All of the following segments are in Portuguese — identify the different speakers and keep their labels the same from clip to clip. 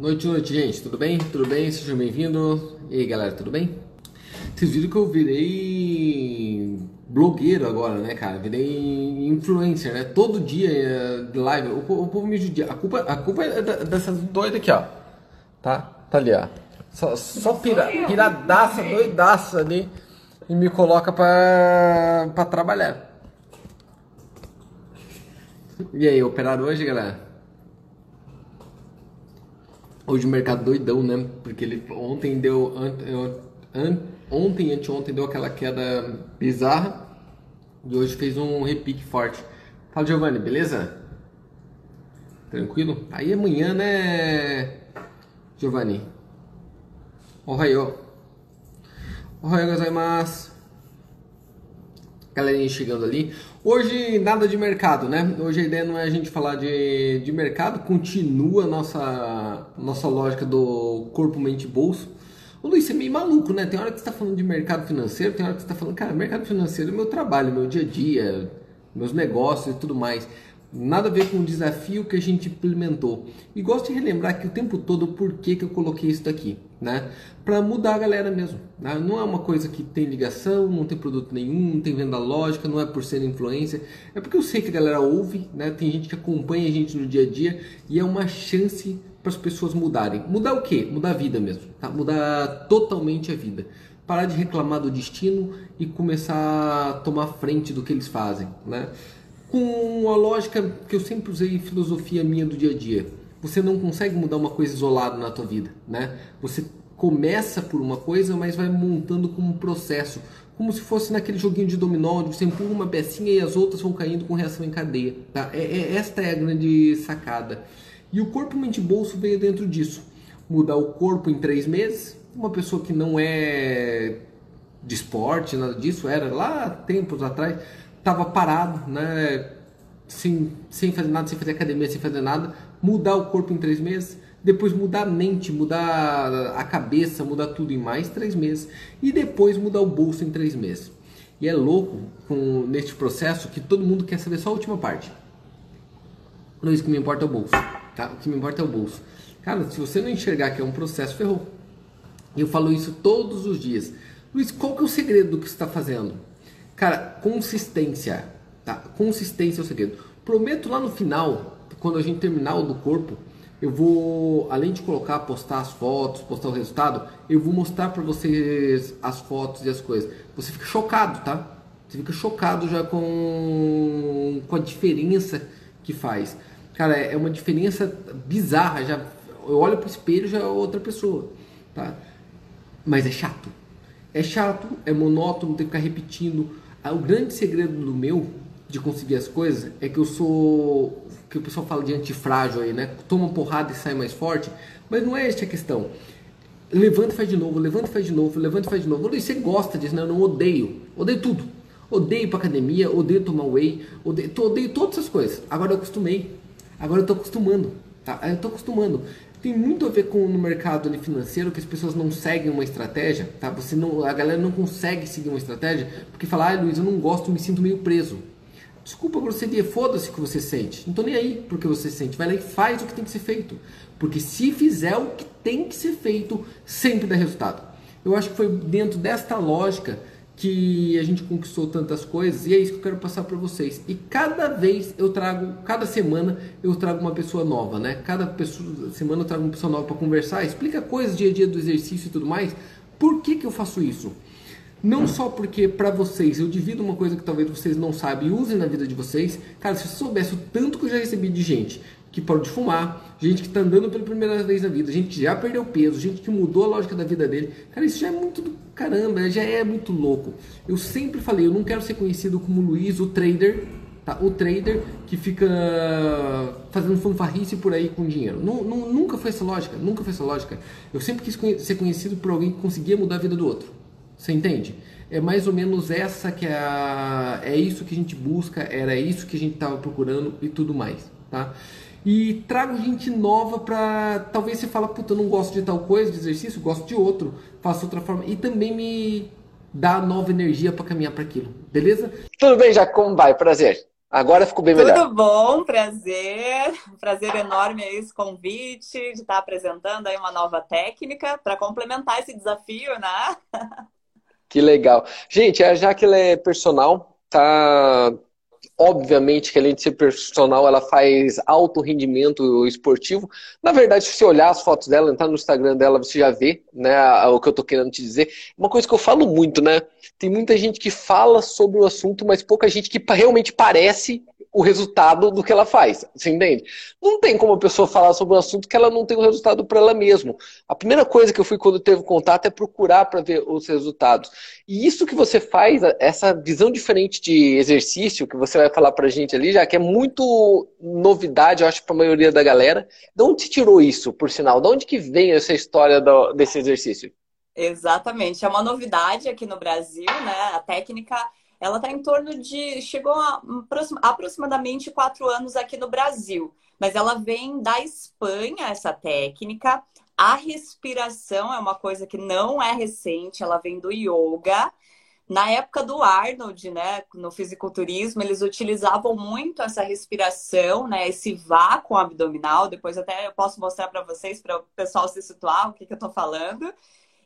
Speaker 1: Noite, noite, gente. Tudo bem? Tudo bem? Sejam bem-vindos. E aí, galera, tudo bem? Vocês viram que eu virei blogueiro agora, né, cara? Virei influencer, né? Todo dia eh, live. O, o povo me judia. A culpa, a culpa é dessas doidas aqui, ó. Tá? Tá ali, ó. Só, só pira, piradaça, doidaça ali. E me coloca pra, pra trabalhar. E aí, operaram hoje, galera? Hoje o mercado doidão, né? Porque ele ontem deu. ontem, anteontem deu aquela queda bizarra. E hoje fez um repique forte. Fala, Giovanni, beleza? Tranquilo? Aí amanhã, né, Giovanni? Ohio. Ohio gozaimasu. Galerinha chegando ali. Hoje nada de mercado, né? Hoje a ideia não é a gente falar de, de mercado, continua a nossa, nossa lógica do corpo, mente bolso. O Luiz, você é meio maluco, né? Tem hora que você está falando de mercado financeiro, tem hora que você está falando, cara, mercado financeiro é meu trabalho, meu dia a dia, meus negócios e tudo mais. Nada a ver com o desafio que a gente implementou. E gosto de relembrar aqui o tempo todo por que, que eu coloquei isso daqui, né? Para mudar a galera mesmo. Né? Não é uma coisa que tem ligação, não tem produto nenhum, não tem venda lógica, não é por ser influência. É porque eu sei que a galera ouve, né? Tem gente que acompanha a gente no dia a dia e é uma chance para as pessoas mudarem. Mudar o quê? Mudar a vida mesmo, tá? Mudar totalmente a vida. Parar de reclamar do destino e começar a tomar frente do que eles fazem, né? Com a lógica que eu sempre usei filosofia minha do dia a dia. Você não consegue mudar uma coisa isolada na tua vida, né? Você começa por uma coisa, mas vai montando como um processo, como se fosse naquele joguinho de dominó, onde você empurra uma pecinha e as outras vão caindo com reação em cadeia. Tá? É, é, esta é a grande sacada. E o corpo mente bolso veio dentro disso. Mudar o corpo em três meses. Uma pessoa que não é de esporte, nada disso, era lá tempos atrás estava parado, né? Sem, sem fazer nada, sem fazer academia, sem fazer nada, mudar o corpo em três meses, depois mudar a mente, mudar a cabeça, mudar tudo em mais três meses, e depois mudar o bolso em três meses. E é louco com neste processo que todo mundo quer saber só a última parte. Não, isso que me importa é o bolso, tá? O que me importa é o bolso. Cara, se você não enxergar que é um processo, ferrou. E eu falo isso todos os dias. Luiz, qual que é o segredo do que você está fazendo? Cara, consistência. Tá? Consistência é o segredo. Prometo lá no final, quando a gente terminar o do corpo, eu vou, além de colocar, postar as fotos, postar o resultado, eu vou mostrar para vocês as fotos e as coisas. Você fica chocado, tá? Você fica chocado já com, com a diferença que faz. Cara, é uma diferença bizarra. Já, eu olho pro espelho já é outra pessoa, tá? Mas é chato. É chato, é monótono, tem que ficar repetindo. Ah, o grande segredo do meu de conseguir as coisas é que eu sou que o pessoal fala de antifrágil aí, né? Toma porrada e sai mais forte, mas não é esta a questão. Levanta e faz de novo, levanta e faz de novo, levanta e faz de novo. Luiz, você gosta disso, né? Eu não odeio. Odeio tudo. Odeio ir pra academia, odeio tomar whey, odeio, odeio todas essas coisas. Agora eu acostumei. Agora eu tô acostumando. Tá? Eu tô acostumando tem muito a ver com no mercado financeiro que as pessoas não seguem uma estratégia, tá? Você não, a galera não consegue seguir uma estratégia porque fala, ah, Luiz, eu não gosto, me sinto meio preso. Desculpa a grosseria, foda-se o que você sente. Não tô nem aí porque você sente. Vai lá e faz o que tem que ser feito. Porque se fizer o que tem que ser feito, sempre dá resultado. Eu acho que foi dentro desta lógica que a gente conquistou tantas coisas e é isso que eu quero passar para vocês. E cada vez eu trago, cada semana eu trago uma pessoa nova, né? Cada pessoa, semana eu trago uma pessoa nova para conversar, explica coisas dia a dia do exercício e tudo mais. Por que, que eu faço isso? Não só porque para vocês eu divido uma coisa que talvez vocês não sabem e usem na vida de vocês. Cara, se você soubesse o tanto que eu já recebi de gente que parou de fumar, gente que está andando pela primeira vez na vida, gente que já perdeu peso, gente que mudou a lógica da vida dele. Cara, isso já é muito do caramba, já é muito louco. Eu sempre falei, eu não quero ser conhecido como Luiz, o trader, tá? O trader que fica fazendo fanfarrice por aí com dinheiro. Não, não, nunca foi essa lógica, nunca foi essa lógica. Eu sempre quis ser conhecido por alguém que conseguia mudar a vida do outro. Você entende? É mais ou menos essa que é a, é isso que a gente busca, era isso que a gente estava procurando e tudo mais, tá? E trago gente nova para talvez você fala, puta, eu não gosto de tal coisa, de exercício, gosto de outro, faço outra forma e também me dá nova energia para caminhar para aquilo, beleza?
Speaker 2: Tudo bem, já como vai? Prazer.
Speaker 1: Agora ficou bem melhor.
Speaker 2: Tudo bom, prazer. Prazer enorme aí esse convite de estar apresentando aí uma nova técnica para complementar esse desafio, né?
Speaker 1: Que legal. Gente, a Jaque ela é personal, tá Obviamente que além de ser personal, ela faz alto rendimento esportivo. Na verdade, se você olhar as fotos dela, entrar no Instagram dela, você já vê né, o que eu tô querendo te dizer. Uma coisa que eu falo muito, né? Tem muita gente que fala sobre o assunto, mas pouca gente que realmente parece o resultado do que ela faz. Você entende? Não tem como a pessoa falar sobre um assunto que ela não tem o resultado para ela mesma. A primeira coisa que eu fui quando teve contato é procurar para ver os resultados. E isso que você faz, essa visão diferente de exercício que você vai falar para a gente ali, já que é muito novidade, eu acho, para a maioria da galera. De onde se tirou isso, por sinal? De onde que vem essa história do, desse exercício?
Speaker 2: Exatamente, é uma novidade aqui no Brasil, né? A técnica ela está em torno de. chegou a aproximadamente quatro anos aqui no Brasil. Mas ela vem da Espanha, essa técnica. A respiração é uma coisa que não é recente, ela vem do yoga. Na época do Arnold, né, no fisiculturismo, eles utilizavam muito essa respiração, né, esse vácuo abdominal. Depois até eu posso mostrar para vocês, para o pessoal se situar o que, que eu estou falando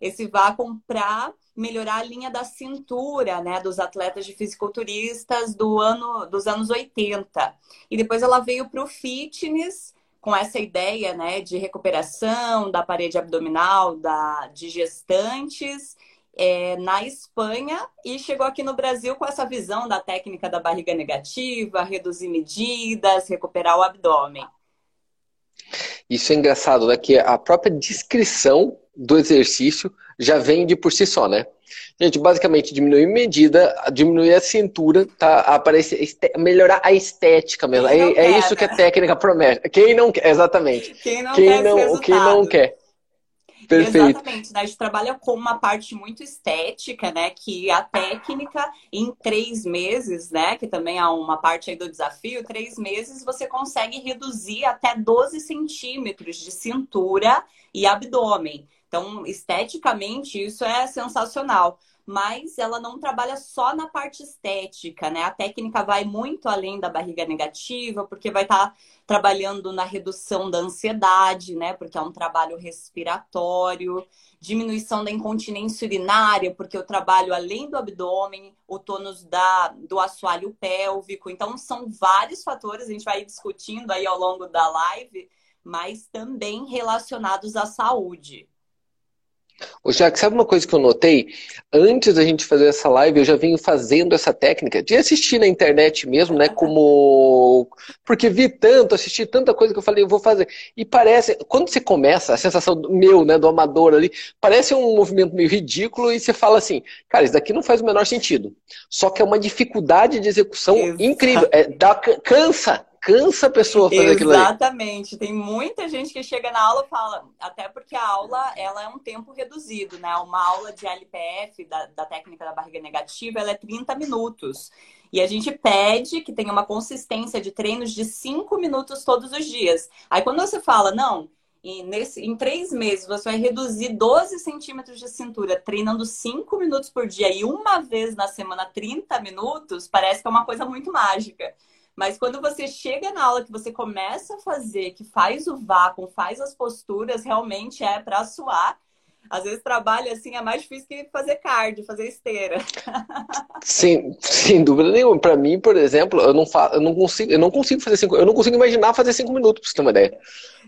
Speaker 2: esse vácuo para melhorar a linha da cintura, né, dos atletas de fisiculturistas do ano dos anos 80. E depois ela veio para o fitness com essa ideia, né, de recuperação da parede abdominal, da de gestantes. É, na Espanha e chegou aqui no Brasil com essa visão da técnica da barriga negativa, reduzir medidas, recuperar o abdômen.
Speaker 1: Isso é engraçado, né? Que a própria descrição do exercício já vem de por si só, né? Gente, basicamente diminuir medida, diminuir a cintura, tá? Aparece, melhorar a estética mesmo. É, quer, é, isso né? que a técnica promete. Quem não quer, exatamente.
Speaker 2: Quem não quem quer. Não,
Speaker 1: quem não quer.
Speaker 2: Perfeito. Exatamente, né? A gente trabalha com uma parte muito estética, né? Que a técnica, em três meses, né? Que também é uma parte aí do desafio, três meses você consegue reduzir até 12 centímetros de cintura e abdômen. Então, esteticamente, isso é sensacional. Mas ela não trabalha só na parte estética, né? A técnica vai muito além da barriga negativa, porque vai estar tá trabalhando na redução da ansiedade, né? Porque é um trabalho respiratório, diminuição da incontinência urinária, porque eu trabalho além do abdômen, o tônus da, do assoalho pélvico. Então, são vários fatores, a gente vai discutindo aí ao longo da live, mas também relacionados à saúde.
Speaker 1: Ô, Jack, sabe uma coisa que eu notei? Antes da gente fazer essa live, eu já venho fazendo essa técnica de assistir na internet mesmo, né? Como. Porque vi tanto, assisti tanta coisa que eu falei, eu vou fazer. E parece, quando você começa, a sensação do meu, né, do amador ali, parece um movimento meio ridículo e você fala assim, cara, isso daqui não faz o menor sentido. Só que é uma dificuldade de execução Exato. incrível. É, dá, cansa, cansa a pessoa fazer
Speaker 2: Exatamente.
Speaker 1: aquilo
Speaker 2: Exatamente. Tem muita gente que chega na aula e fala, até porque a aula ela é um tempo reduzido, né? Uma aula de LPF, da, da técnica da barriga negativa, ela é 30 minutos. E a gente pede que tenha uma consistência de treinos de 5 minutos todos os dias. Aí quando você fala, não, nesse, em três meses você vai reduzir 12 centímetros de cintura, treinando 5 minutos por dia e uma vez na semana 30 minutos, parece que é uma coisa muito mágica. Mas quando você chega na aula que você começa a fazer, que faz o vácuo, faz as posturas, realmente é para suar. Às vezes trabalho assim é mais difícil que fazer cardio, fazer esteira.
Speaker 1: Sim, sem dúvida nenhuma. Para mim, por exemplo, eu não, fa... eu não consigo, eu não consigo fazer cinco, eu não consigo imaginar fazer cinco minutos, para você ter uma ideia.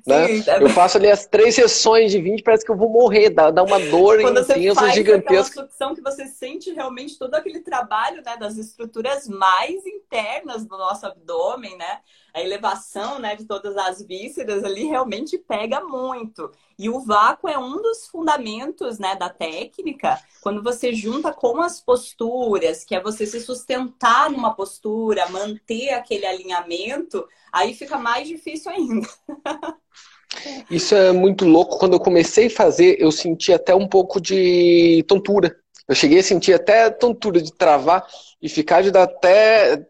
Speaker 1: Né? Sim, é eu faço ali as três sessões de 20, parece que eu vou morrer, dá, dá uma dor
Speaker 2: Quando intensa, você gigantesca. Quando sucção que você sente realmente todo aquele trabalho né, das estruturas mais internas do nosso abdômen, né? A elevação né, de todas as vísceras ali realmente pega muito. E o vácuo é um dos fundamentos né, da técnica, quando você junta com as posturas, que é você se sustentar numa postura, manter aquele alinhamento, aí fica mais difícil ainda.
Speaker 1: Isso é muito louco. Quando eu comecei a fazer, eu senti até um pouco de tontura. Eu cheguei a sentir até tontura de travar e ficar de dar até.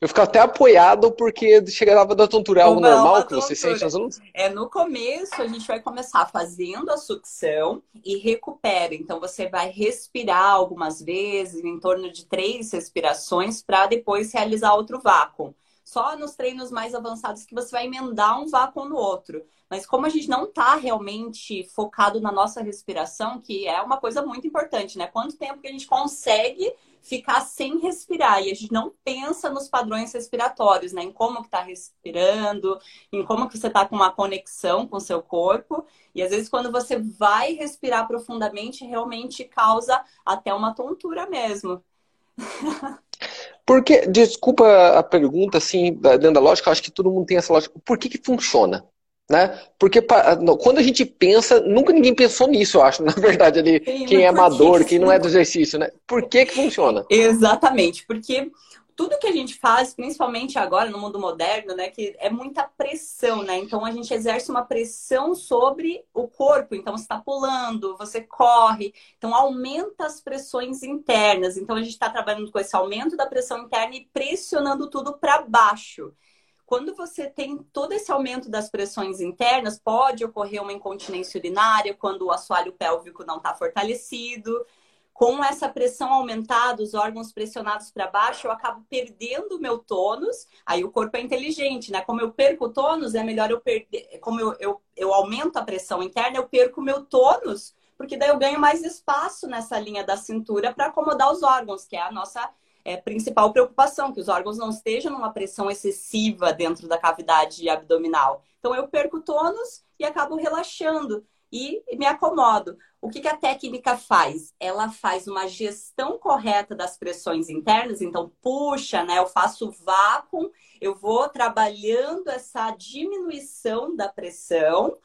Speaker 1: Eu ficava até apoiado porque chegava da tontura. É algo Uma, normal que você sente nas alunos?
Speaker 2: É, no começo a gente vai começar fazendo a sucção e recupera. Então você vai respirar algumas vezes, em torno de três respirações, para depois realizar outro vácuo. Só nos treinos mais avançados que você vai emendar um vácuo no outro. Mas como a gente não está realmente focado na nossa respiração, que é uma coisa muito importante, né? Quanto tempo que a gente consegue ficar sem respirar e a gente não pensa nos padrões respiratórios, né? Em como que tá respirando, em como que você tá com uma conexão com o seu corpo. E às vezes quando você vai respirar profundamente, realmente causa até uma tontura mesmo.
Speaker 1: Porque, desculpa a pergunta, assim, dentro da lógica, acho que todo mundo tem essa lógica. Por que que funciona? Né? Porque quando a gente pensa, nunca ninguém pensou nisso, eu acho, na verdade, ali, Sim, quem é amador, quem não é do exercício, né? Por que que funciona?
Speaker 2: Exatamente, porque tudo que a gente faz, principalmente agora no mundo moderno, né, que é muita pressão, né? Então a gente exerce uma pressão sobre o corpo. Então você está pulando, você corre, então aumenta as pressões internas. Então a gente está trabalhando com esse aumento da pressão interna e pressionando tudo para baixo. Quando você tem todo esse aumento das pressões internas, pode ocorrer uma incontinência urinária quando o assoalho pélvico não está fortalecido. Com essa pressão aumentada, os órgãos pressionados para baixo, eu acabo perdendo o meu tônus. Aí o corpo é inteligente, né? Como eu perco o tônus, é melhor eu perder. Como eu, eu, eu aumento a pressão interna, eu perco o meu tônus, porque daí eu ganho mais espaço nessa linha da cintura para acomodar os órgãos, que é a nossa é, principal preocupação, que os órgãos não estejam numa pressão excessiva dentro da cavidade abdominal. Então eu perco tônus e acabo relaxando e me acomodo. O que, que, a técnica faz? Ela faz uma gestão correta das pressões internas, então puxa, né? Eu faço vácuo, eu vou trabalhando essa diminuição da pressão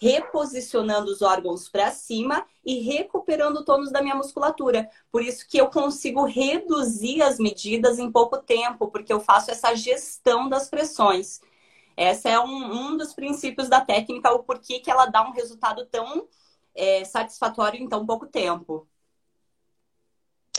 Speaker 2: reposicionando os órgãos para cima e recuperando o tônus da minha musculatura. Por isso que eu consigo reduzir as medidas em pouco tempo, porque eu faço essa gestão das pressões. Esse é um, um dos princípios da técnica, o porquê que ela dá um resultado tão é, satisfatório em tão pouco tempo.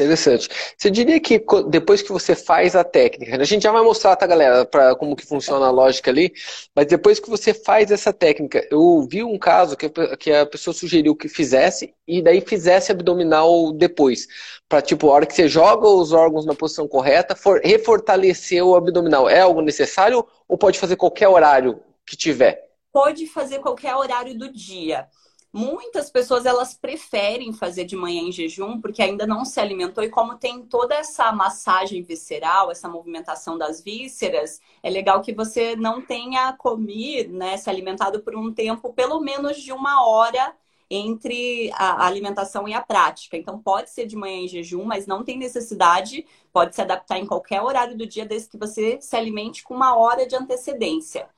Speaker 1: Interessante. Você diria que depois que você faz a técnica, a gente já vai mostrar, tá, galera, para como que funciona a lógica ali, mas depois que você faz essa técnica, eu vi um caso que, que a pessoa sugeriu que fizesse e daí fizesse abdominal depois, para tipo, a hora que você joga os órgãos na posição correta, for, refortalecer o abdominal. É algo necessário ou pode fazer qualquer horário que tiver?
Speaker 2: Pode fazer qualquer horário do dia. Muitas pessoas elas preferem fazer de manhã em jejum porque ainda não se alimentou e como tem toda essa massagem visceral, essa movimentação das vísceras, é legal que você não tenha comido, né, se alimentado por um tempo pelo menos de uma hora entre a alimentação e a prática. Então pode ser de manhã em jejum, mas não tem necessidade, pode se adaptar em qualquer horário do dia desde que você se alimente com uma hora de antecedência.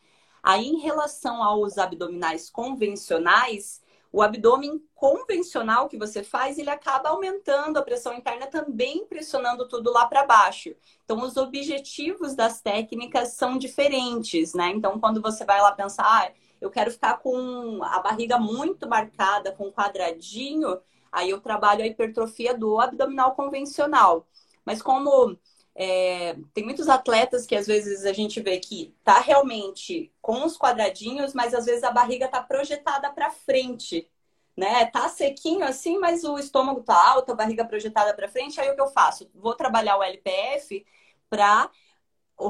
Speaker 2: Aí em relação aos abdominais convencionais, o abdômen convencional que você faz, ele acaba aumentando a pressão interna, também pressionando tudo lá para baixo. Então, os objetivos das técnicas são diferentes, né? Então, quando você vai lá pensar, ah, eu quero ficar com a barriga muito marcada, com quadradinho, aí eu trabalho a hipertrofia do abdominal convencional. Mas como é, tem muitos atletas que às vezes a gente vê que tá realmente com os quadradinhos, mas às vezes a barriga tá projetada para frente, né? Tá sequinho assim, mas o estômago tá alto, a barriga projetada para frente. Aí o que eu faço? Vou trabalhar o LPF para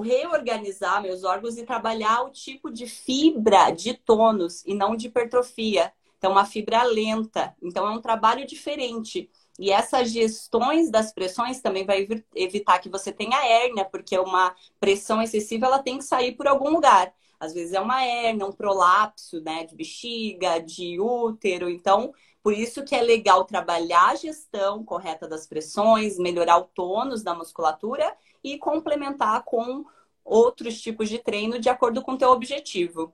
Speaker 2: reorganizar meus órgãos e trabalhar o tipo de fibra de tônus e não de hipertrofia. Então, uma fibra lenta. Então, é um trabalho diferente. E essas gestões das pressões também vai evitar que você tenha hérnia, porque uma pressão excessiva ela tem que sair por algum lugar. Às vezes é uma hérnia, um prolapso, né, de bexiga, de útero. Então, por isso que é legal trabalhar a gestão correta das pressões, melhorar o tônus da musculatura e complementar com outros tipos de treino de acordo com o teu objetivo.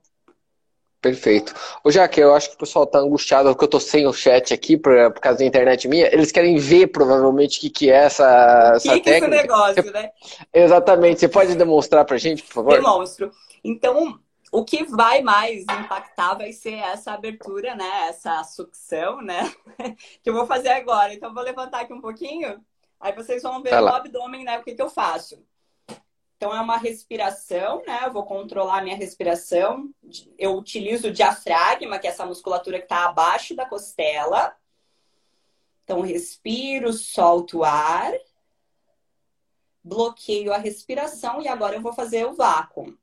Speaker 1: Perfeito. Ô, Jaque, eu acho que o pessoal tá angustiado porque eu tô sem o chat aqui por, por causa da internet minha. Eles querem ver, provavelmente, o que, que é essa, essa que técnica. Que é esse negócio, Você... né? Exatamente. Você pode demonstrar pra gente, por favor?
Speaker 2: Demonstro. Então, o que vai mais impactar vai ser essa abertura, né? Essa sucção, né? que eu vou fazer agora. Então, vou levantar aqui um pouquinho. Aí vocês vão ver no abdômen, né? O que, que eu faço. Então, é uma respiração, né? Eu vou controlar a minha respiração. Eu utilizo o diafragma, que é essa musculatura que está abaixo da costela. Então, respiro, solto o ar, bloqueio a respiração e agora eu vou fazer o vácuo.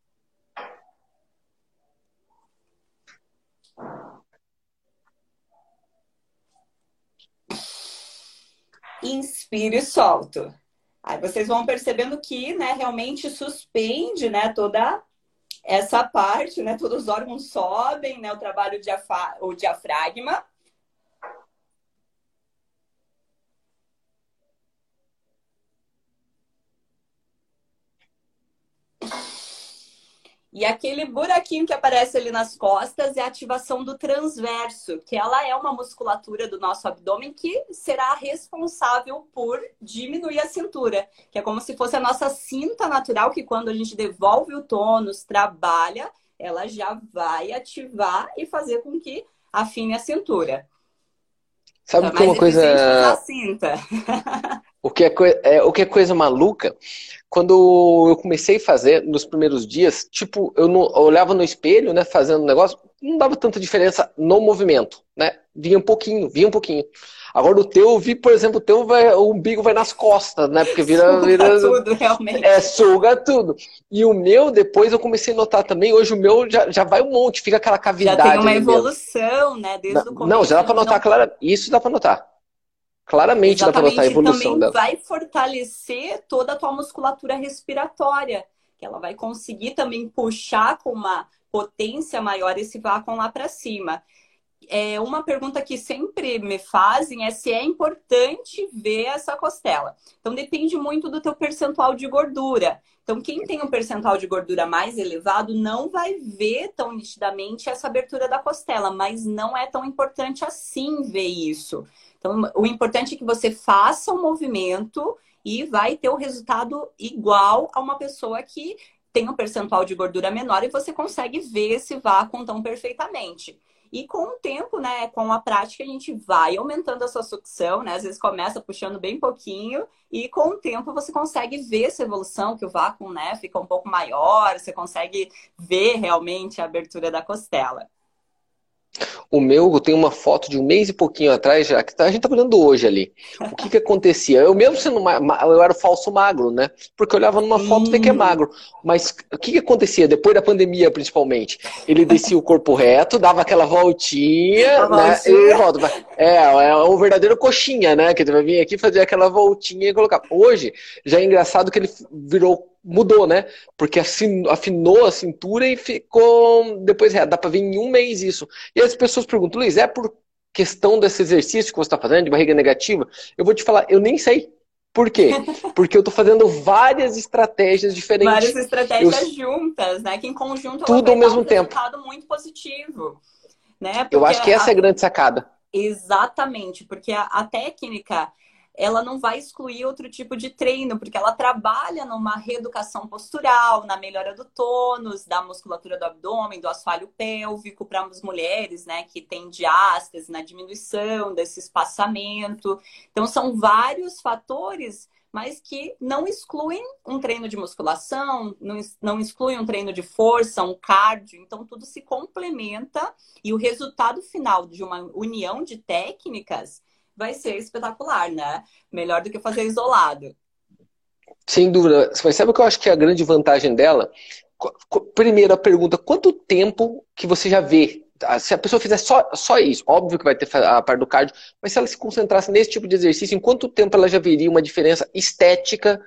Speaker 2: Inspiro e solto. Aí vocês vão percebendo que, né, realmente suspende, né, toda essa parte, né, todos os órgãos sobem, né, o trabalho o diafragma. E aquele buraquinho que aparece ali nas costas é a ativação do transverso, que ela é uma musculatura do nosso abdômen que será responsável por diminuir a cintura, que é como se fosse a nossa cinta natural que quando a gente devolve o tônus, trabalha, ela já vai ativar e fazer com que afine a cintura.
Speaker 1: Sabe que uma coisa. O que é, é, o que é coisa maluca quando eu comecei a fazer nos primeiros dias, tipo, eu, não, eu olhava no espelho, né, fazendo um negócio, não dava tanta diferença no movimento, né? Vinha um pouquinho, vinha um pouquinho. Agora o teu, eu vi, por exemplo, o teu vai, o umbigo vai nas costas, né? Porque vira.
Speaker 2: Suga
Speaker 1: vira,
Speaker 2: tudo, realmente.
Speaker 1: É, suga tudo. E o meu, depois eu comecei a notar também, hoje o meu já, já vai um monte, fica aquela cavidade.
Speaker 2: Já tem uma evolução, mesmo. né? Desde
Speaker 1: não,
Speaker 2: o começo.
Speaker 1: Não, já dá pra notar, não... claro. Isso dá pra notar. Claramente Exatamente, dá para notar a evolução
Speaker 2: também
Speaker 1: dela.
Speaker 2: vai fortalecer toda a tua musculatura respiratória, que ela vai conseguir também puxar com uma potência maior esse vácuo lá para cima. É, uma pergunta que sempre me fazem é se é importante ver essa costela. Então depende muito do teu percentual de gordura. Então quem tem um percentual de gordura mais elevado não vai ver tão nitidamente essa abertura da costela, mas não é tão importante assim ver isso. Então, o importante é que você faça o movimento e vai ter o resultado igual a uma pessoa que tem um percentual de gordura menor e você consegue ver esse vácuo tão perfeitamente. E com o tempo, né, com a prática, a gente vai aumentando a sua sucção, né? Às vezes começa puxando bem pouquinho e com o tempo você consegue ver essa evolução, que o vácuo, né, fica um pouco maior, você consegue ver realmente a abertura da costela.
Speaker 1: O meu, tem uma foto de um mês e pouquinho atrás, já que tá, a gente tá olhando hoje ali. O que que acontecia? Eu mesmo sendo eu era falso magro, né? Porque eu olhava numa foto e que é magro. Mas o que que acontecia depois da pandemia, principalmente? Ele descia o corpo reto, dava aquela voltinha, né? E volta. É, é o verdadeiro coxinha, né? Que ele vai vir aqui fazer aquela voltinha e colocar. Hoje, já é engraçado que ele virou mudou, né? Porque afinou a cintura e ficou. Depois, é, dá pra ver em um mês isso. E as pessoas perguntam, Luiz, é por questão desse exercício que você está fazendo, de barriga negativa? Eu vou te falar, eu nem sei. Por quê? Porque eu estou fazendo várias estratégias diferentes.
Speaker 2: Várias estratégias eu... juntas, né? Que em conjunto
Speaker 1: tudo ao mesmo um tempo.
Speaker 2: resultado muito positivo. Né?
Speaker 1: Porque eu acho que essa a... é a grande sacada.
Speaker 2: Exatamente, porque a, a técnica ela não vai excluir outro tipo de treino, porque ela trabalha numa reeducação postural, na melhora do tônus, da musculatura do abdômen, do assoalho pélvico para as mulheres, né, que têm diástase, na diminuição desse espaçamento. Então, são vários fatores mas que não excluem um treino de musculação, não, não excluem um treino de força, um cardio. Então, tudo se complementa e o resultado final de uma união de técnicas vai ser espetacular, né? Melhor do que fazer isolado.
Speaker 1: Sem dúvida. Mas sabe o que eu acho que é a grande vantagem dela? Primeira pergunta, quanto tempo que você já vê? Ah, se a pessoa fizer só, só isso, óbvio que vai ter a parte do cardio, mas se ela se concentrasse nesse tipo de exercício, em quanto tempo ela já veria uma diferença estética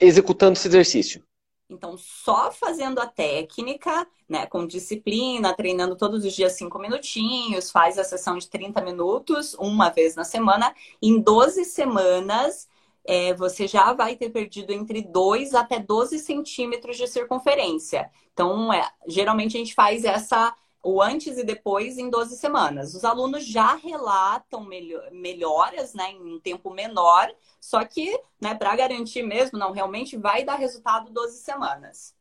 Speaker 1: executando esse exercício?
Speaker 2: Então, só fazendo a técnica, né, com disciplina, treinando todos os dias cinco minutinhos, faz a sessão de 30 minutos, uma vez na semana, em 12 semanas, é, você já vai ter perdido entre 2 até 12 centímetros de circunferência. Então, é, geralmente a gente faz essa o antes e depois em 12 semanas. Os alunos já relatam melhoras né, em um tempo menor, só que, né, para garantir mesmo, não, realmente vai dar resultado 12 semanas.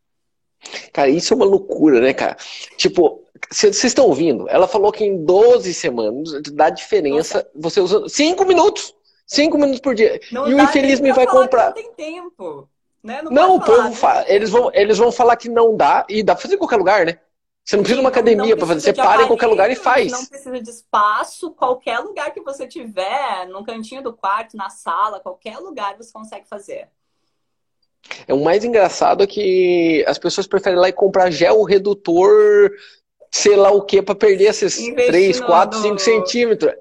Speaker 1: Cara, isso é uma loucura, né, cara? Tipo, vocês estão ouvindo? Ela falou que em 12 semanas dá diferença Nossa. você usando 5 minutos. 5 minutos por dia. Não e o infeliz me vai comprar.
Speaker 2: Não tem tempo.
Speaker 1: Né? Não, não falar, né? eles, vão, eles vão falar que não dá, e dá pra fazer em qualquer lugar, né? Você não precisa de uma academia para fazer, você para em qualquer lugar e faz.
Speaker 2: Não precisa de espaço, qualquer lugar que você tiver, num cantinho do quarto, na sala, qualquer lugar você consegue fazer.
Speaker 1: É o mais engraçado é que as pessoas preferem ir lá e comprar gel redutor, sei lá o que, para perder esses Investir 3, 4, 5 centímetros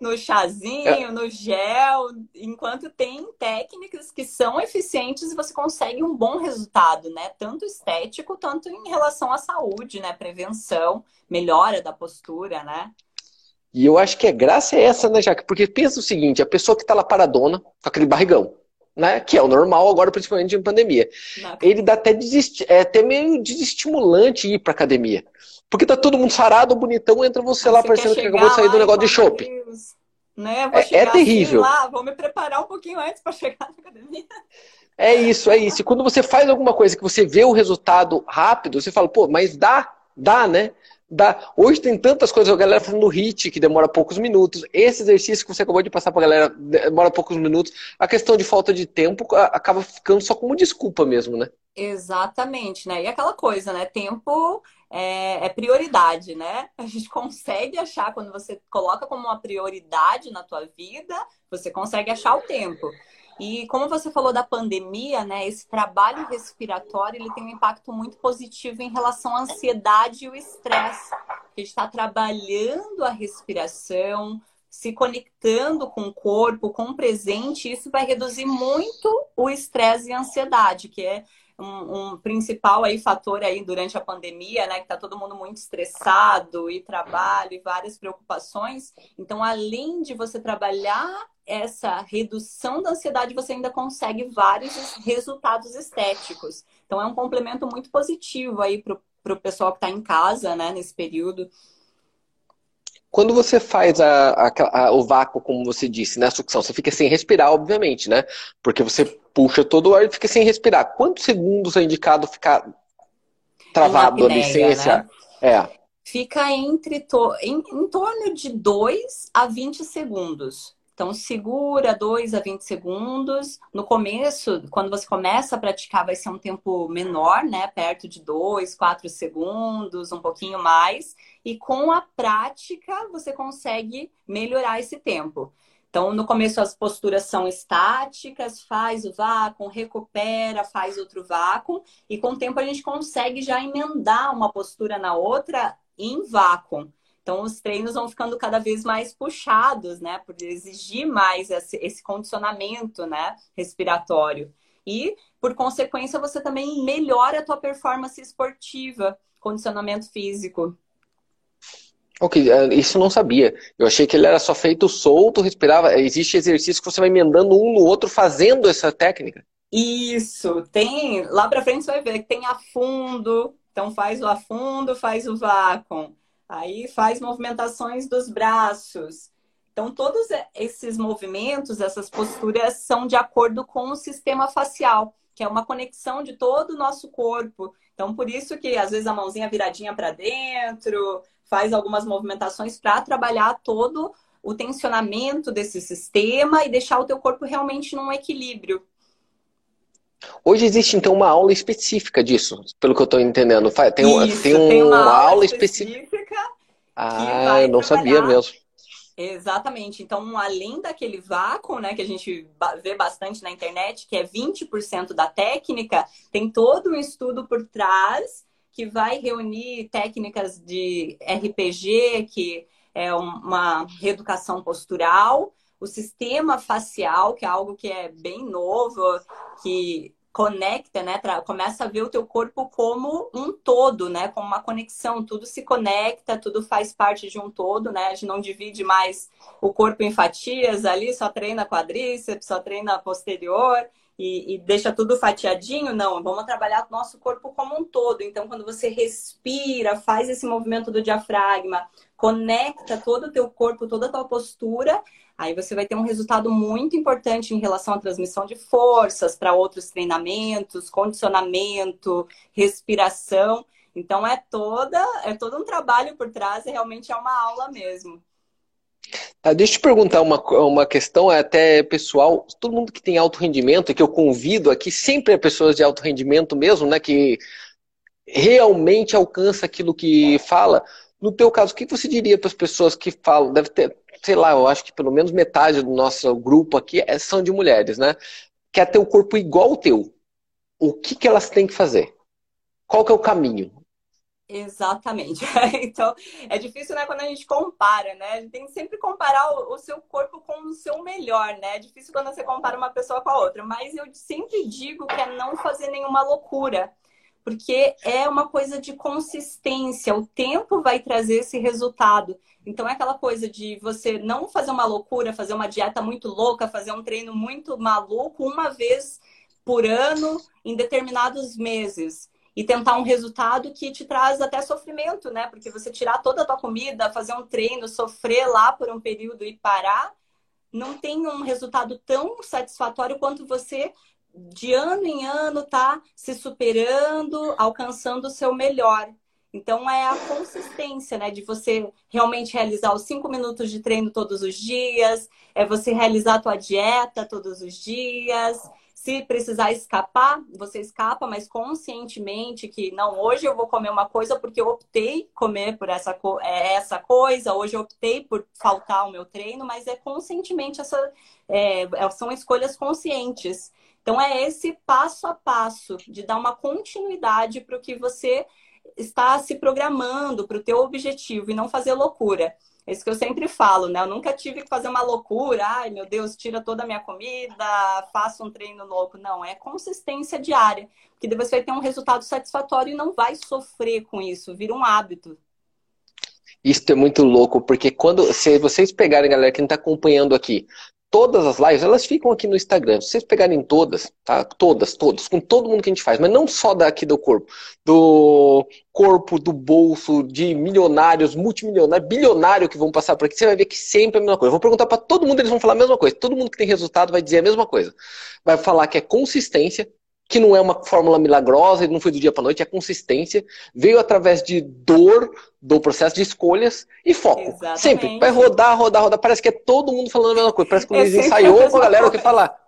Speaker 2: no chazinho, é. no gel, enquanto tem técnicas que são eficientes e você consegue um bom resultado, né? Tanto estético, tanto em relação à saúde, né? Prevenção, melhora da postura, né?
Speaker 1: E eu acho que a graça é essa, né, Jaque? Porque pensa o seguinte, a pessoa que tá lá paradona, com aquele barrigão, né? Que é o normal agora, principalmente em pandemia. Não. Ele dá até, desest... é até meio desestimulante ir pra academia. Porque tá todo mundo sarado, bonitão, entra você, lá parecendo que acabou de sair do negócio de shopping.
Speaker 2: Né? É, é terrível. Assim lá, vou me preparar um pouquinho antes para chegar na academia.
Speaker 1: É isso, é isso. E quando você faz alguma coisa que você vê o resultado rápido, você fala, pô, mas dá, dá, né? Dá. Hoje tem tantas coisas, a galera falando do HIT, que demora poucos minutos. Esse exercício que você acabou de passar para a galera demora poucos minutos. A questão de falta de tempo acaba ficando só como desculpa mesmo, né?
Speaker 2: Exatamente, né? E aquela coisa, né? Tempo é, é, prioridade, né? A gente consegue achar, quando você coloca como uma prioridade na tua vida, você consegue achar o tempo. E como você falou da pandemia, né? Esse trabalho respiratório ele tem um impacto muito positivo em relação à ansiedade e o estresse. A gente está trabalhando a respiração, se conectando com o corpo, com o presente, isso vai reduzir muito o estresse e a ansiedade, que é um, um, principal aí fator aí durante a pandemia, né? Que tá todo mundo muito estressado e trabalho e várias preocupações. Então, além de você trabalhar essa redução da ansiedade, você ainda consegue vários resultados estéticos. Então, é um complemento muito positivo aí para o pessoal que está em casa, né? Nesse período.
Speaker 1: Quando você faz a, a, a, o vácuo, como você disse, na né, sucção, você fica sem respirar, obviamente, né? Porque você puxa todo o ar e fica sem respirar. Quantos segundos é indicado ficar travado ali sem ar?
Speaker 2: É. Fica entre to... em, em torno de 2 a 20 segundos. Então, segura 2 a 20 segundos. No começo, quando você começa a praticar, vai ser um tempo menor, né? Perto de 2, 4 segundos, um pouquinho mais. E com a prática, você consegue melhorar esse tempo. Então, no começo, as posturas são estáticas, faz o vácuo, recupera, faz outro vácuo. E com o tempo, a gente consegue já emendar uma postura na outra em vácuo. Então, os treinos vão ficando cada vez mais puxados, né? Por exigir mais esse, condicionamento, né? Respiratório. E, por consequência, você também melhora a tua performance esportiva, condicionamento físico.
Speaker 1: Ok, é, isso eu não sabia. Eu achei que ele era só feito solto, respirava. Existe exercício que você vai emendando um no outro fazendo essa técnica.
Speaker 2: Isso, tem. Lá pra frente você vai ver que tem afundo. Então faz o afundo, faz o vácuo. Aí faz movimentações dos braços. Então, todos esses movimentos, essas posturas são de acordo com o sistema facial, que é uma conexão de todo o nosso corpo. Então, por isso que às vezes a mãozinha viradinha para dentro, faz algumas movimentações para trabalhar todo o tensionamento desse sistema e deixar o teu corpo realmente num equilíbrio.
Speaker 1: Hoje existe então uma aula específica disso, pelo que eu estou entendendo. Tem, Isso, tem, um, tem uma, aula, aula específica. específica ah, eu não sabia mesmo.
Speaker 2: Exatamente. Então, além daquele vácuo, né, que a gente vê bastante na internet, que é 20% da técnica, tem todo um estudo por trás que vai reunir técnicas de RPG, que é uma reeducação postural, o sistema facial, que é algo que é bem novo, que conecta, né? Começa a ver o teu corpo como um todo, né? Como uma conexão, tudo se conecta, tudo faz parte de um todo, né? A gente não divide mais o corpo em fatias ali, só treina quadríceps, só treina posterior e, e deixa tudo fatiadinho. Não, vamos trabalhar o nosso corpo como um todo. Então, quando você respira, faz esse movimento do diafragma, conecta todo o teu corpo, toda a tua postura, aí você vai ter um resultado muito importante em relação à transmissão de forças para outros treinamentos, condicionamento, respiração. Então é toda é todo um trabalho por trás e realmente é uma aula mesmo.
Speaker 1: Ah, deixa eu te perguntar uma, uma questão é até pessoal. Todo mundo que tem alto rendimento que eu convido aqui sempre é pessoas de alto rendimento mesmo, né? Que realmente alcança aquilo que fala. No teu caso, o que você diria para as pessoas que falam? Deve ter, sei lá, eu acho que pelo menos metade do nosso grupo aqui é, são de mulheres, né? Quer ter o corpo igual ao teu. O que, que elas têm que fazer? Qual que é o caminho?
Speaker 2: Exatamente. Então, é difícil, né, quando a gente compara, né? A gente tem que sempre comparar o, seu corpo com o seu melhor, né? É difícil quando você compara uma pessoa com a outra, mas eu sempre digo que é não fazer nenhuma loucura, porque é uma coisa de consistência. O tempo vai trazer esse resultado. Então, é aquela coisa de você não fazer uma loucura, fazer uma dieta muito louca, fazer um treino muito maluco uma vez por ano em determinados meses e tentar um resultado que te traz até sofrimento, né? Porque você tirar toda a tua comida, fazer um treino, sofrer lá por um período e parar, não tem um resultado tão satisfatório quanto você de ano em ano tá se superando, alcançando o seu melhor. Então é a consistência, né? De você realmente realizar os cinco minutos de treino todos os dias, é você realizar a tua dieta todos os dias, se precisar escapar, você escapa, mas conscientemente que não, hoje eu vou comer uma coisa porque eu optei comer por essa, é, essa coisa, hoje eu optei por faltar ao meu treino, mas é conscientemente essa é, é, são escolhas conscientes. Então é esse passo a passo de dar uma continuidade para o que você está se programando para o teu objetivo e não fazer loucura. É isso que eu sempre falo, né? Eu nunca tive que fazer uma loucura, ai meu Deus, tira toda a minha comida, faça um treino louco. Não, é consistência diária, porque depois você vai ter um resultado satisfatório e não vai sofrer com isso, vira um hábito.
Speaker 1: Isso é muito louco, porque quando se vocês pegarem, galera, que não está acompanhando aqui, todas as lives, elas ficam aqui no Instagram. Se vocês pegarem todas, tá? Todas, todas, com todo mundo que a gente faz, mas não só daqui do corpo, do corpo, do bolso, de milionários, multimilionários, bilionário que vão passar por aqui, você vai ver que sempre é a mesma coisa. Eu vou perguntar para todo mundo, eles vão falar a mesma coisa. Todo mundo que tem resultado vai dizer a mesma coisa. Vai falar que é consistência, que não é uma fórmula milagrosa, não foi do dia para noite, é consistência, veio através de dor do processo de escolhas e foco. Exatamente. Sempre vai rodar, rodar, rodar. Parece que é todo mundo falando a mesma coisa. Parece que o é ensaiou com a galera o que falar.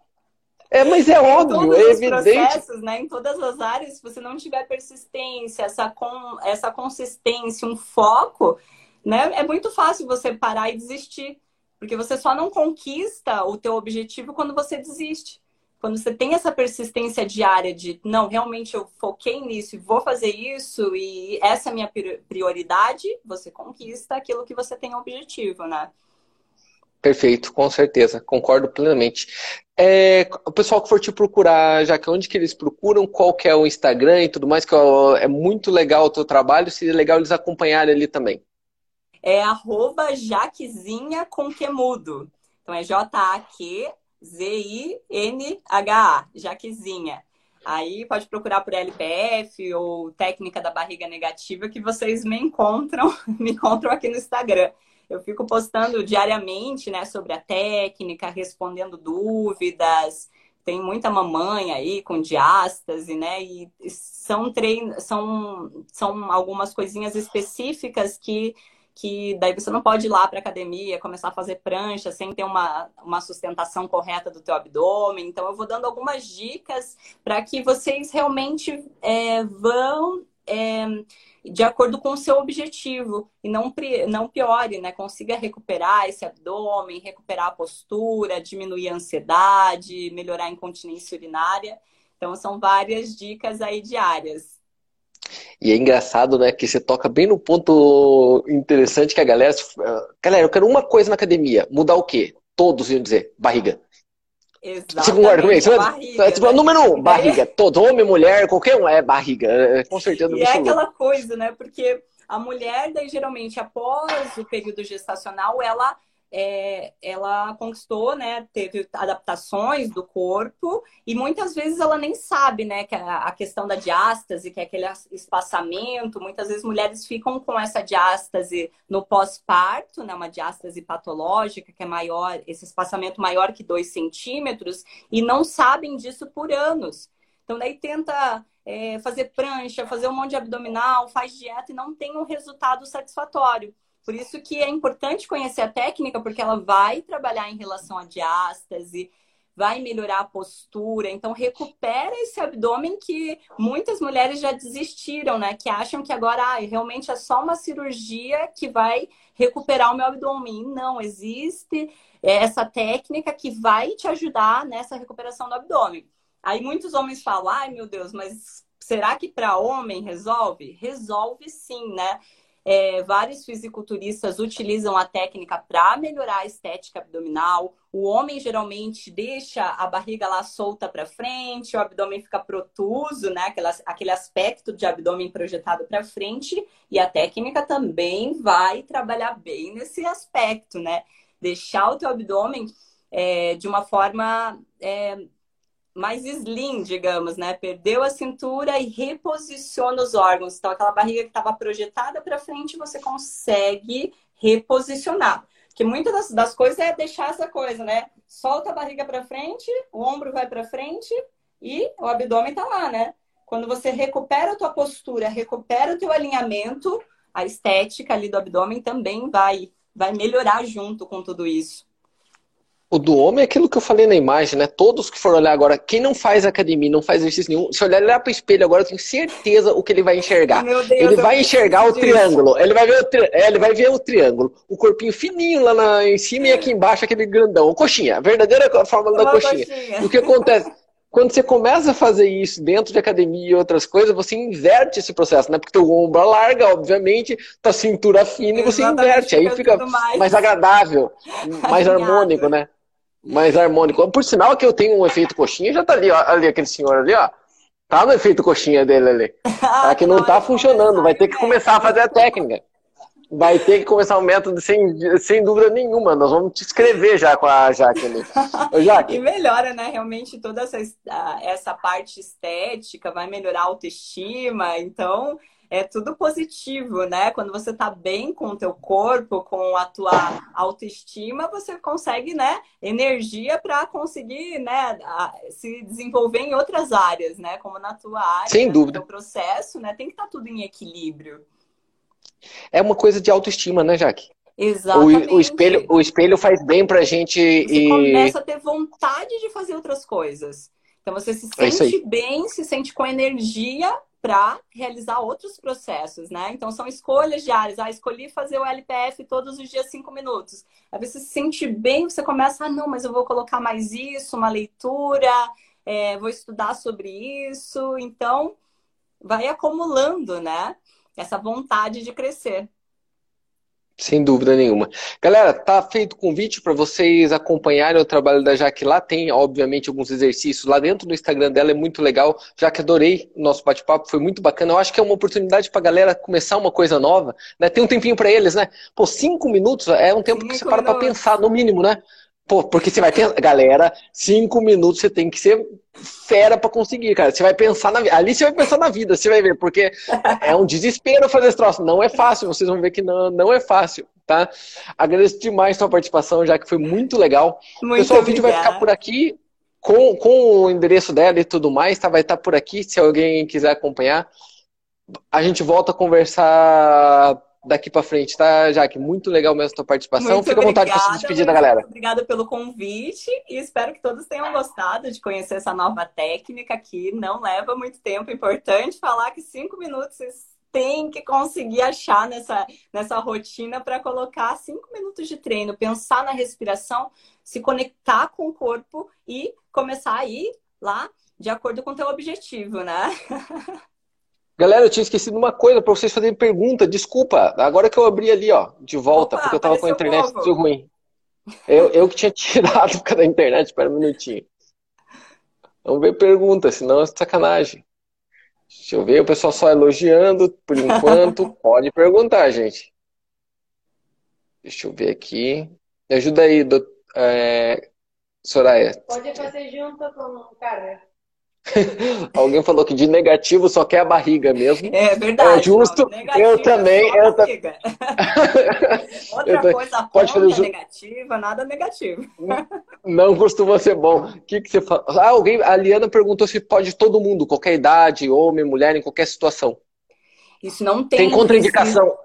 Speaker 1: É, mas é, é óbvio, é evidente.
Speaker 2: Processos, né, em todas as áreas, se você não tiver persistência, essa, com, essa consistência, um foco, né, é muito fácil você parar e desistir. Porque você só não conquista o teu objetivo quando você desiste quando você tem essa persistência diária de não, realmente eu foquei nisso e vou fazer isso e essa é a minha prioridade, você conquista aquilo que você tem objetivo, né?
Speaker 1: Perfeito, com certeza, concordo plenamente. É, o pessoal que for te procurar, já que onde que eles procuram, qual que é o Instagram e tudo mais, que é muito legal o teu trabalho, seria legal eles acompanharem ali também.
Speaker 2: É arroba jaquezinha com que mudo. Então é J-A-Q Z-I-N-H-A, Jaquezinha. Aí pode procurar por LPF ou técnica da barriga negativa que vocês me encontram, me encontram aqui no Instagram. Eu fico postando diariamente, né, sobre a técnica, respondendo dúvidas. Tem muita mamãe aí com diástase, né? E são treinos, são, são algumas coisinhas específicas que que daí você não pode ir lá para academia, começar a fazer prancha sem ter uma, uma sustentação correta do teu abdômen. Então, eu vou dando algumas dicas para que vocês realmente é, vão é, de acordo com o seu objetivo e não, não piore, né? Consiga recuperar esse abdômen, recuperar a postura, diminuir a ansiedade, melhorar a incontinência urinária. Então, são várias dicas aí diárias.
Speaker 1: E é engraçado, né, que você toca bem no ponto interessante que a galera. Galera, eu quero uma coisa na academia. Mudar o quê? Todos iam dizer barriga.
Speaker 2: Exatamente. Você concorda
Speaker 1: comigo? Você barriga, tipo, né? Número um, barriga. Todo homem, mulher, qualquer um é barriga. É, com certeza.
Speaker 2: E é aquela coisa, né? Porque a mulher, daí, geralmente, após o período gestacional, ela é, ela conquistou, né, teve adaptações do corpo e muitas vezes ela nem sabe, né, que a, a questão da diástase, que é aquele espaçamento, muitas vezes mulheres ficam com essa diástase no pós-parto, né, uma diástase patológica que é maior, esse espaçamento maior que 2 centímetros e não sabem disso por anos. Então daí tenta é, fazer prancha, fazer um monte de abdominal, faz dieta e não tem um resultado satisfatório. Por isso que é importante conhecer a técnica, porque ela vai trabalhar em relação à diástase, vai melhorar a postura. Então, recupera esse abdômen que muitas mulheres já desistiram, né? Que acham que agora ah, realmente é só uma cirurgia que vai recuperar o meu abdômen. Não, existe essa técnica que vai te ajudar nessa recuperação do abdômen. Aí muitos homens falam: ai meu Deus, mas será que para homem resolve? Resolve sim, né? É, vários fisiculturistas utilizam a técnica para melhorar a estética abdominal. O homem geralmente deixa a barriga lá solta para frente, o abdômen fica protuso, né? Aquela, aquele aspecto de abdômen projetado para frente. E a técnica também vai trabalhar bem nesse aspecto, né? Deixar o teu abdômen é, de uma forma é, mais slim, digamos, né? Perdeu a cintura e reposiciona os órgãos. Então, aquela barriga que estava projetada para frente, você consegue reposicionar. Porque muitas das, das, coisas é deixar essa coisa, né? Solta a barriga para frente, o ombro vai para frente e o abdômen tá lá, né? Quando você recupera a tua postura, recupera o teu alinhamento, a estética ali do abdômen também vai vai melhorar junto com tudo isso.
Speaker 1: O do homem é aquilo que eu falei na imagem, né? Todos que foram olhar agora, quem não faz academia, não faz exercício nenhum, se olhar, olhar para o espelho agora, eu tenho certeza o que ele vai enxergar. Deus, ele vai enxergar o disso. triângulo, ele vai, ver o tri... é, ele vai ver o triângulo, o corpinho fininho lá na... em cima e aqui embaixo aquele grandão, o coxinha, a verdadeira fórmula da coxinha. coxinha. O que acontece? Quando você começa a fazer isso dentro de academia e outras coisas, você inverte esse processo, né? Porque teu ombro larga, obviamente, tua cintura fina e você inverte. Aí fica mais, mais agradável, mais harmônico, né? Mais harmônico. Por sinal que eu tenho um efeito coxinha, já tá ali, ó, ali aquele senhor ali, ó. Tá no efeito coxinha dele ali. É que não tá funcionando, vai ter que começar a fazer a técnica. Vai ter que começar o um método sem, sem dúvida nenhuma. Nós vamos te escrever já com a Jaque ali.
Speaker 2: Ô, Jaque. E melhora, né? Realmente toda essa, essa parte estética, vai melhorar a autoestima. Então, é tudo positivo, né? Quando você tá bem com o teu corpo, com a tua autoestima, você consegue, né, energia para conseguir, né, se desenvolver em outras áreas, né? Como na tua área,
Speaker 1: Sem dúvida.
Speaker 2: no processo, né? Tem que estar tá tudo em equilíbrio.
Speaker 1: É uma coisa de autoestima, né, Jaque?
Speaker 2: Exatamente.
Speaker 1: O, o, espelho, o espelho faz bem pra gente.
Speaker 2: Você e... começa a ter vontade de fazer outras coisas. Então você se é sente é bem, se sente com energia para realizar outros processos, né? Então são escolhas diárias. Ah, escolhi fazer o LPF todos os dias cinco minutos. Aí você se sente bem, você começa, ah, não, mas eu vou colocar mais isso, uma leitura, é, vou estudar sobre isso. Então vai acumulando, né? Essa vontade de crescer.
Speaker 1: Sem dúvida nenhuma. Galera, tá feito o convite para vocês acompanharem o trabalho da Jaque lá. Tem, obviamente, alguns exercícios lá dentro do Instagram dela, é muito legal. Jaque, adorei o nosso bate-papo, foi muito bacana. Eu acho que é uma oportunidade para a galera começar uma coisa nova. Né? Tem um tempinho para eles, né? Pô, cinco minutos é um tempo cinco que você para para pensar, no mínimo, né? Pô, porque você vai pensar, galera, cinco minutos você tem que ser fera para conseguir, cara. Você vai pensar na ali você vai pensar na vida, você vai ver, porque é um desespero fazer esse troço. Não é fácil, vocês vão ver que não, não é fácil, tá? Agradeço demais sua participação, já que foi muito legal. Muito Pessoal, obrigada. o vídeo vai ficar por aqui com, com o endereço dela e tudo mais, tá? Vai estar tá por aqui se alguém quiser acompanhar. A gente volta a conversar daqui para frente, tá, Jaque? Muito legal mesmo a tua participação. Muito Fica à vontade para se despedir da galera.
Speaker 2: Obrigada pelo convite e espero que todos tenham gostado de conhecer essa nova técnica que não leva muito tempo. Importante falar que cinco minutos vocês têm que conseguir achar nessa, nessa rotina para colocar cinco minutos de treino, pensar na respiração, se conectar com o corpo e começar a ir lá de acordo com o teu objetivo, né?
Speaker 1: Galera, eu tinha esquecido uma coisa para vocês fazerem pergunta. Desculpa, agora que eu abri ali, ó, de volta, Opa, porque eu tava com a internet tudo ruim. Eu, eu que tinha tirado por causa da internet, espera um minutinho. Vamos ver pergunta, senão é sacanagem. Deixa eu ver, o pessoal só elogiando por enquanto. Pode perguntar, gente. Deixa eu ver aqui. Me ajuda aí, do, é, Soraya.
Speaker 3: Pode fazer junto com o cara.
Speaker 1: Alguém falou que de negativo só quer a barriga mesmo.
Speaker 2: É verdade.
Speaker 1: É justo. Não, eu também. Eu ta...
Speaker 2: Outra eu coisa pode fazer ju... negativa, nada negativo.
Speaker 1: Não costuma ser bom. O que, que você fala? Ah, alguém, a Liana perguntou se pode todo mundo, qualquer idade, homem, mulher, em qualquer situação.
Speaker 2: Isso não tem.
Speaker 1: Tem contraindicação.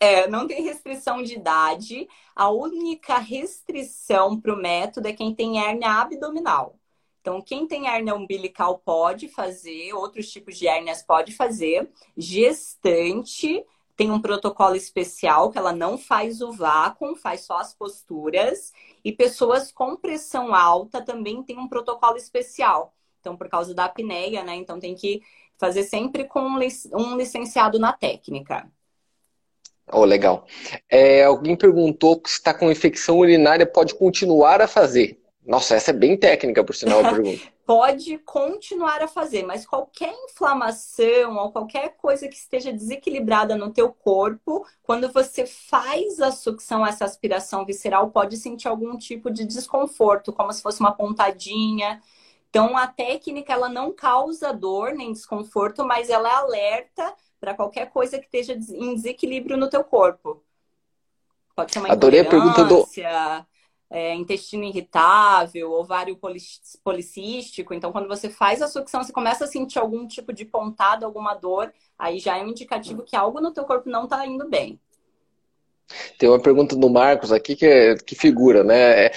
Speaker 2: É, não tem restrição de idade. A única restrição para o método é quem tem hérnia abdominal. Então, quem tem hérnia umbilical pode fazer, outros tipos de hérnias pode fazer. Gestante tem um protocolo especial que ela não faz o vácuo, faz só as posturas. E pessoas com pressão alta também tem um protocolo especial. Então, por causa da apneia, né? Então, tem que fazer sempre com um licenciado na técnica.
Speaker 1: Oh, legal. É, alguém perguntou se está com infecção urinária, pode continuar a fazer. Nossa, essa é bem técnica, por sinal, a pergunta.
Speaker 2: pode continuar a fazer, mas qualquer inflamação ou qualquer coisa que esteja desequilibrada no teu corpo, quando você faz a sucção, essa aspiração visceral, pode sentir algum tipo de desconforto, como se fosse uma pontadinha. Então, a técnica ela não causa dor nem desconforto, mas ela alerta para qualquer coisa que esteja em desequilíbrio no teu corpo. Pode ser uma Adorei a pergunta do é, intestino irritável, ovário policístico. Então, quando você faz a sucção, você começa a sentir algum tipo de pontada, alguma dor, aí já é um indicativo que algo no teu corpo não está indo bem.
Speaker 1: Tem uma pergunta do Marcos aqui que, é, que figura, né? É,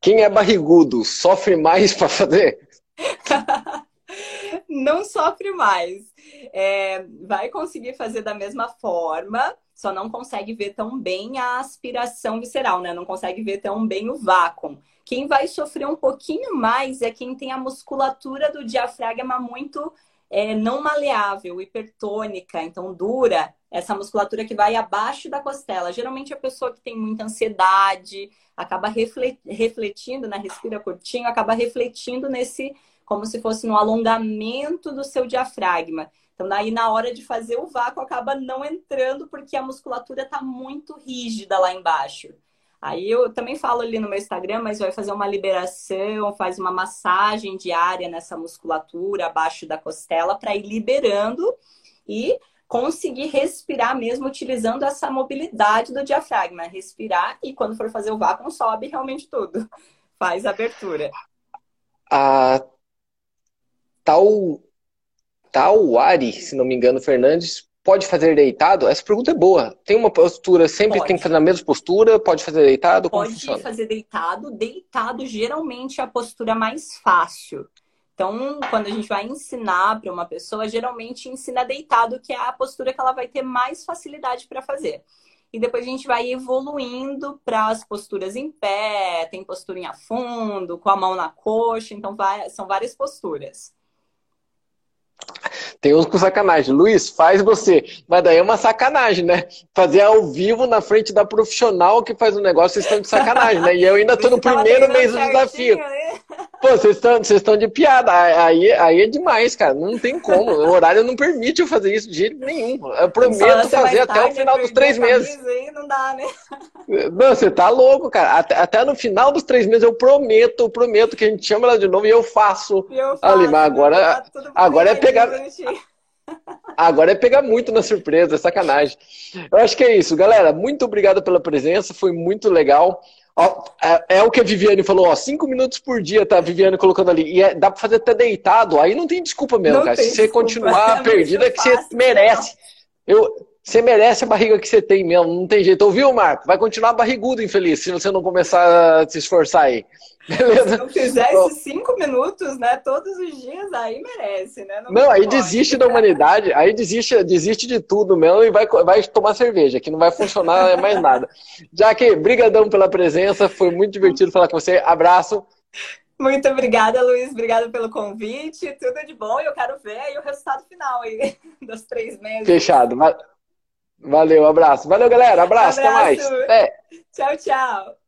Speaker 1: quem é barrigudo sofre mais para fazer?
Speaker 2: não sofre mais. É, vai conseguir fazer da mesma forma, só não consegue ver tão bem a aspiração visceral, né? Não consegue ver tão bem o vácuo. Quem vai sofrer um pouquinho mais é quem tem a musculatura do diafragma muito é, não maleável, hipertônica, então dura, essa musculatura que vai abaixo da costela. Geralmente a pessoa que tem muita ansiedade acaba refletindo, né? Respira curtinho, acaba refletindo nesse, como se fosse no alongamento do seu diafragma. Então, daí na hora de fazer o vácuo acaba não entrando porque a musculatura está muito rígida lá embaixo. Aí eu também falo ali no meu Instagram, mas vai fazer uma liberação, faz uma massagem diária nessa musculatura abaixo da costela para ir liberando e conseguir respirar mesmo utilizando essa mobilidade do diafragma. Respirar e quando for fazer o vácuo, sobe realmente tudo. Faz abertura.
Speaker 1: A tal Tauari, se não me engano, Fernandes, pode fazer deitado? Essa pergunta é boa. Tem uma postura, sempre pode. tem que fazer na mesma postura? Pode fazer deitado?
Speaker 2: Como pode fazer deitado. Deitado geralmente é a postura mais fácil. Então, quando a gente vai ensinar para uma pessoa, geralmente ensina deitado, que é a postura que ela vai ter mais facilidade para fazer. E depois a gente vai evoluindo para as posturas em pé, tem postura em afundo, com a mão na coxa, então vai, são várias posturas.
Speaker 1: Tem uns com sacanagem. Luiz, faz você. Mas daí é uma sacanagem, né? Fazer ao vivo na frente da profissional que faz o um negócio, vocês estão de sacanagem, né? E eu ainda tô no primeiro mês do desafio. Né? Pô, vocês estão, vocês estão de piada. Aí, aí é demais, cara. Não tem como. O horário não permite eu fazer isso de jeito nenhum. Eu prometo fazer até o final dos três meses.
Speaker 2: Aí não dá, né?
Speaker 1: Não, você tá louco, cara. Até, até, no final dos três meses eu prometo, eu prometo que a gente chama ela de novo e eu faço. E eu faço ali, mas agora, agora é pegar. Agora é pegar muito na surpresa, é sacanagem. Eu acho que é isso, galera. Muito obrigado pela presença, foi muito legal. Ó, é, é, o que a Viviane falou, ó, cinco minutos por dia, tá? A Viviane colocando ali. E é, dá pra fazer até deitado, aí não tem desculpa mesmo, não cara. Se você desculpa. continuar é perdida, é que você merece. Eu, você merece a barriga que você tem mesmo, não tem jeito. Ouviu, Marco? Vai continuar barrigudo, infeliz, se você não começar a se esforçar aí.
Speaker 2: Beleza? Se não fizer esses cinco minutos, né, todos os dias, aí merece, né?
Speaker 1: Não, não aí desiste da humanidade, aí desiste, desiste de tudo mesmo e vai, vai tomar cerveja, que não vai funcionar mais nada. Jaque, brigadão pela presença, foi muito divertido falar com você. Abraço.
Speaker 2: Muito obrigada, Luiz. Obrigada pelo convite. Tudo de bom e eu quero ver aí o resultado final aí dos três meses.
Speaker 1: Fechado. Valeu, abraço. Valeu, galera. Abraço, abraço. até mais. Até.
Speaker 2: Tchau, tchau.